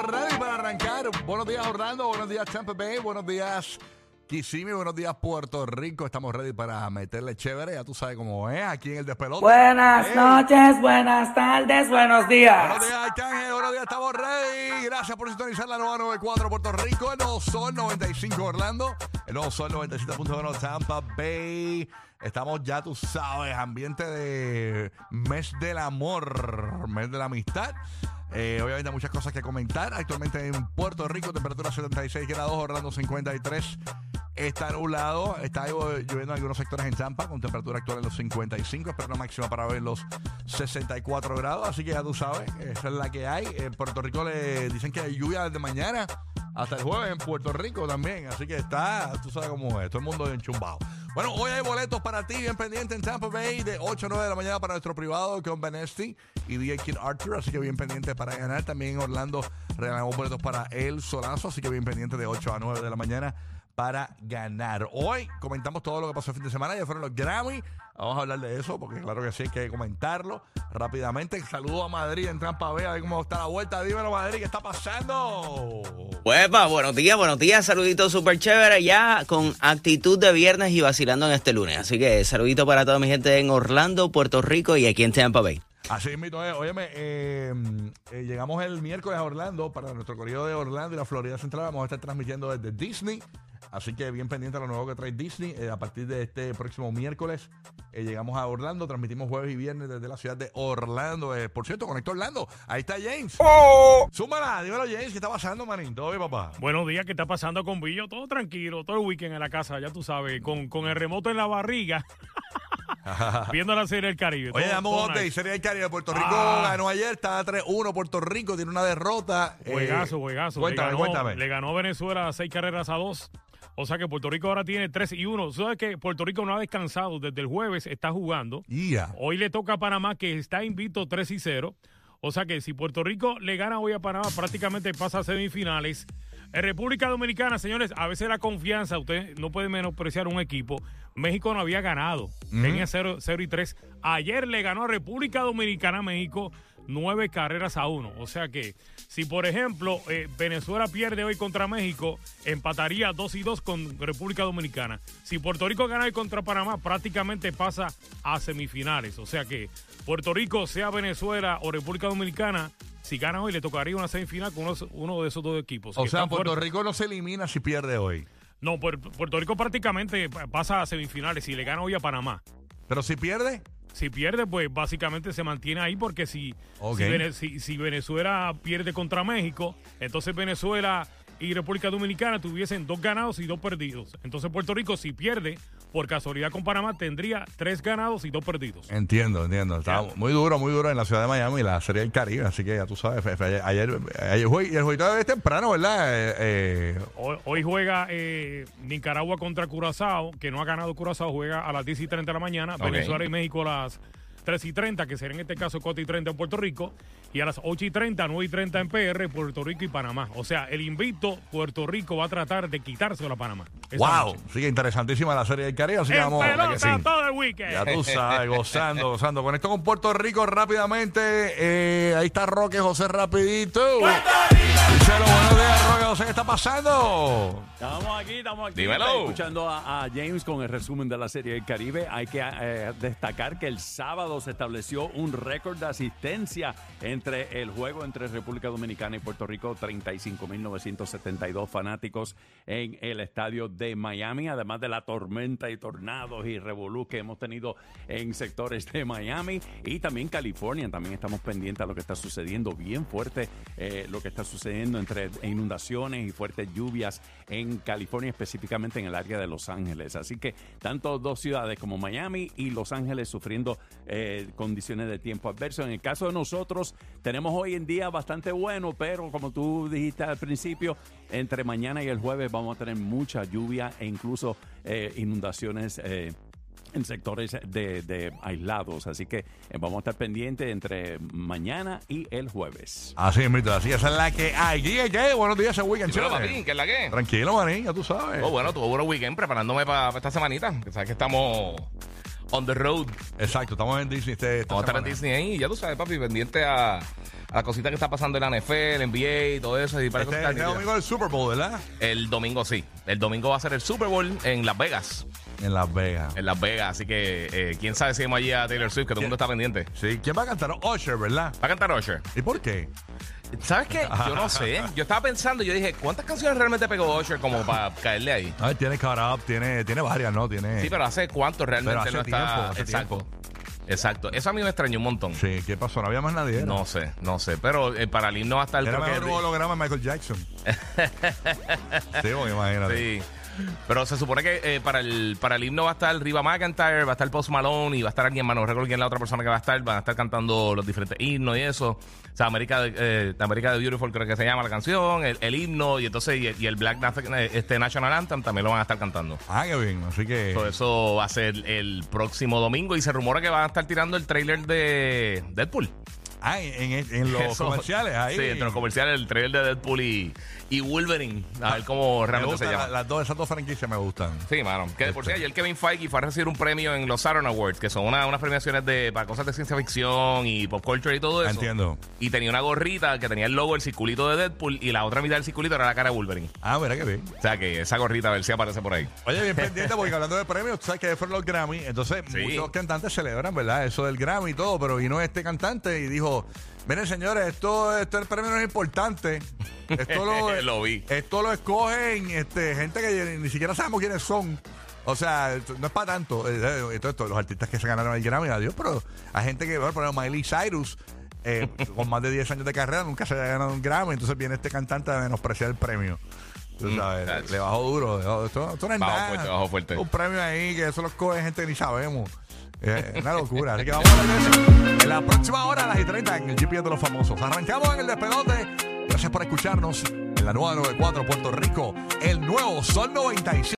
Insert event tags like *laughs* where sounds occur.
Estamos ready para arrancar. Buenos días, Orlando. Buenos días, Tampa Bay. Buenos días, Kissimmee. Buenos días, Puerto Rico. Estamos ready para meterle chévere. Ya tú sabes cómo es aquí en el despelote. Buenas Ey. noches, buenas tardes, buenos días. Buenos días, Arcángel. Buenos días, estamos ready. Gracias por sintonizar la nueva 94 Puerto Rico, el nuevo Sol 95 Orlando, el nuevo Sol 97.1 Tampa Bay. Estamos ya, tú sabes, ambiente de mes del amor, mes de la amistad. Eh, obviamente muchas cosas que comentar. Actualmente en Puerto Rico, temperatura 76 grados, Orlando 53. Está nublado, está lloviendo en algunos sectores en Tampa con temperatura actual en los 55, espero una máxima para ver los 64 grados, así que ya tú sabes, esa es la que hay. En Puerto Rico le dicen que hay lluvia desde mañana hasta el jueves en Puerto Rico también, así que está, tú sabes cómo es, todo el mundo enchumbado. Bueno, hoy hay boletos para ti, bien pendiente en Tampa Bay de 8 a 9 de la mañana para nuestro privado con Benesti y DJ Kid Arthur, así que bien pendiente para ganar. También en Orlando regalamos boletos para El Solazo, así que bien pendiente de 8 a 9 de la mañana para ganar. Hoy comentamos todo lo que pasó el fin de semana, ya fueron los Grammy. Vamos a hablar de eso porque claro que sí hay que comentarlo rápidamente. Saludo a Madrid en Tampa Bay, a ver cómo está la vuelta. Dímelo Madrid, ¿qué está pasando? Huepa, buenos días, buenos días, saluditos súper chévere ya con actitud de viernes y vacilando en este lunes. Así que saludito para toda mi gente en Orlando, Puerto Rico y aquí en Tampa Bay. Así mismo es. Óyeme, eh, eh, llegamos el miércoles a Orlando para nuestro corrido de Orlando y la Florida Central. Vamos a estar transmitiendo desde Disney. Así que bien pendiente a lo nuevo que trae Disney. Eh, a partir de este próximo miércoles eh, llegamos a Orlando. Transmitimos jueves y viernes desde la ciudad de Orlando. Eh, por cierto, conecto Orlando. Ahí está James. Súmala, dímelo James. ¿Qué está pasando, manín? ¿Todo bien, papá? Buenos días, ¿qué está pasando con Billo? Todo tranquilo, todo el weekend en la casa, ya tú sabes, con, con el remoto en la barriga, *laughs* *laughs* viendo la serie del Caribe. Oye, damos todo update. Serie del Caribe. Puerto Rico Ah. ganó ayer. Está 3-1. Puerto Rico tiene una derrota. Eh, Juegazo, juegazo. Cuéntame, le ganó, cuéntame. Le ganó Venezuela seis carreras a dos. O sea que Puerto Rico ahora tiene 3 y 1. ¿Sabes que Puerto Rico no ha descansado desde el jueves? Está jugando. Ya. Hoy le toca a Panamá, que está invicto 3 y 0. O sea que si Puerto Rico le gana hoy a Panamá, prácticamente pasa a semifinales. En República Dominicana, señores, a veces la confianza, usted no puede menospreciar un equipo. México no había ganado, tenía 0, y 3. Ayer le ganó a República Dominicana a México nueve carreras a uno. O sea que si, por ejemplo, eh, Venezuela pierde hoy contra México, empataría 2 y 2 con República Dominicana. Si Puerto Rico gana hoy contra Panamá, prácticamente pasa a semifinales. O sea que Puerto Rico, sea Venezuela o República Dominicana, si gana hoy le tocaría una semifinal con uno, uno de esos dos equipos. O sea, Puerto fuertes. Rico no se elimina si pierde hoy. No, Puer- Puerto Rico prácticamente pa- pasa a semifinales si le gana hoy a Panamá. Pero si pierde, Si pierde, pues básicamente se mantiene ahí porque si, si- si Venezuela pierde contra México, entonces Venezuela y República Dominicana tuviesen dos ganados y dos perdidos. Entonces Puerto Rico, si pierde, por casualidad con Panamá, tendría tres ganados y dos perdidos. entiendo, entiendo. Está muy duro, muy duro en la ciudad de Miami, la Serie del Caribe. Así que ya tú sabes, ayer, ayer, ayer jue- y el jueguito es temprano, ¿verdad? Eh, eh, Hoy, hoy juega eh, Nicaragua contra Curazao, que no ha ganado Curazao, juega a las 10 y 30 de la mañana. Venezuela y México a las 3 y 30, que será en este caso 4 y 30 en Puerto Rico. Y a las 8 y 30, 9 y 30 en PR, Puerto Rico y Panamá. O sea, el invicto Puerto Rico va a tratar de quitárselo a Panamá. Wow, noche. sigue interesantísima la Serie del Caribe. Así que En vamos a pelota que sí. todo el weekend. Ya tú sabes, *laughs* gozando, gozando. Con esto con Puerto Rico rápidamente. eh, ahí está Roque José rapidito. Buenos días, Roque José, ¿qué está pasando? Estamos aquí, estamos aquí. Dímelo. Escuchando a, a James con el resumen de la Serie del Caribe. Hay que eh, destacar que el sábado se estableció un récord de asistencia entre el juego entre República Dominicana y Puerto Rico. 35.972 fanáticos en el estadio de Miami, además de la tormenta y tornados y revolú que hemos tenido en sectores de Miami y también California. También estamos pendientes a lo que está sucediendo bien fuerte, eh, lo que está sucediendo entre inundaciones y fuertes lluvias en California, específicamente en el área de Los Ángeles. Así que tanto dos ciudades como Miami y Los Ángeles sufriendo eh, condiciones de tiempo adverso. En el caso de nosotros, tenemos hoy en día bastante bueno, pero como tú dijiste al principio, entre mañana y el jueves vamos a tener mucha lluvia e incluso eh, inundaciones. eh, en sectores de, de aislados, así que eh, vamos a estar pendientes entre mañana y el jueves. Así es, mito, así esa es la que hay. ¿Qué, qué? Buenos días, ese weekend, Dímelo, chévere. papi, ¿qué es la que? Tranquilo, manín, ya tú sabes. Oh, bueno, tuve un buen weekend preparándome para esta semanita. Que sabes que estamos on the road. Exacto, estamos en Disney. Este, esta Vamos a estar en. Disney ahí. Ya tú sabes, papi, pendiente a, a la cosita que está pasando en la NFL, NBA y todo eso. Y para Este, este domingo del Super Bowl, ¿verdad? El domingo sí. El domingo va a ser el Super Bowl en Las Vegas. En Las Vegas. En Las Vegas. Así que eh, quién sabe si vamos allí a Taylor Swift, que todo el mundo está pendiente. Sí, ¿quién va a cantar? Usher, ¿verdad? Va a cantar Usher. ¿Y por qué? ¿Sabes qué? *laughs* Yo no sé. Yo estaba pensando, yo dije, ¿cuántas canciones realmente pegó Usher como para caerle ahí? A ver, tiene Cut Up, tiene, tiene varias, ¿no? Tiene... Sí, pero hace cuánto realmente Pero hace no está. tiempo, hace Exacto. tiempo. Exacto. Eso a mí me extrañó un montón. Sí, ¿qué pasó? No había más nadie. ¿era? No sé, no sé. Pero eh, para el himno va a estar Era mejor holograma de Michael Jackson. *laughs* sí, porque imagínate. Sí. Pero se supone que eh, para el para el himno va a estar Riva McIntyre, va a estar Post Malone y va a estar alguien más, no recuerdo quién es la otra persona que va a estar, van a estar cantando los diferentes himnos y eso. O sea, América de, eh, América de Beautiful creo que se llama la canción, el, el himno y entonces y, el- y el Black eh, este National Anthem también lo van a estar cantando. Ah, qué bien. Así que... Todo eso va a ser el próximo domingo y se rumora que van a estar tirando el trailer de Deadpool. Ah, en, en- en los Eso- comerciales, ahí. Sí, entre los comerciales, el trailer de Deadpool y, y Wolverine. A ver cómo Me realmente se llama. la- las dos, esas dos franquicias me gustan. Sí, mano. Que de por sí, ayer Kevin Feige fue a recibir un premio en los Saturn Awards, que son una- unas premiaciones de, para cosas de ciencia ficción y pop culture y todo eso. Entiendo. Y tenía una gorrita que tenía el logo, el circulito de Deadpool, y la otra mitad del circulito era la cara de Wolverine. Ah, mira qué bien. O sea que esa gorrita, a ver si aparece por ahí. Oye, bien *laughs* pendiente porque hablando de premios, tú sabes que fueron los Grammy, entonces Sí. muchos cantantes celebran, ¿verdad? Eso del Grammy y todo, pero vino este cantante y dijo, miren señores, esto, esto el premio no es importante. Esto lo, *laughs* Lo vi. Esto lo escogen este, gente que ni siquiera sabemos quiénes son. O sea, no es para tanto. Eh, eh, esto- esto, los artistas que se ganaron el Grammy, adiós, pero hay gente que, bueno, por ejemplo, Miley Cyrus, eh, *laughs* con más de 10 años de carrera, nunca se ha ganado un Grammy, entonces viene este cantante a menospreciar el premio. Tú sabes, tacho. le bajó duro. le bajó- Esto, esto no es Bajó nada. fuerte, bajó fuerte. Un premio ahí que eso lo coge gente que ni sabemos. Eh, Es una locura. Así que vamos a ver eso en la próxima hora a las y 30 en el GPS de los famosos. Arrancamos en el despedote. Gracias por escucharnos en la nueva 94 Puerto Rico. El nuevo Sol 95.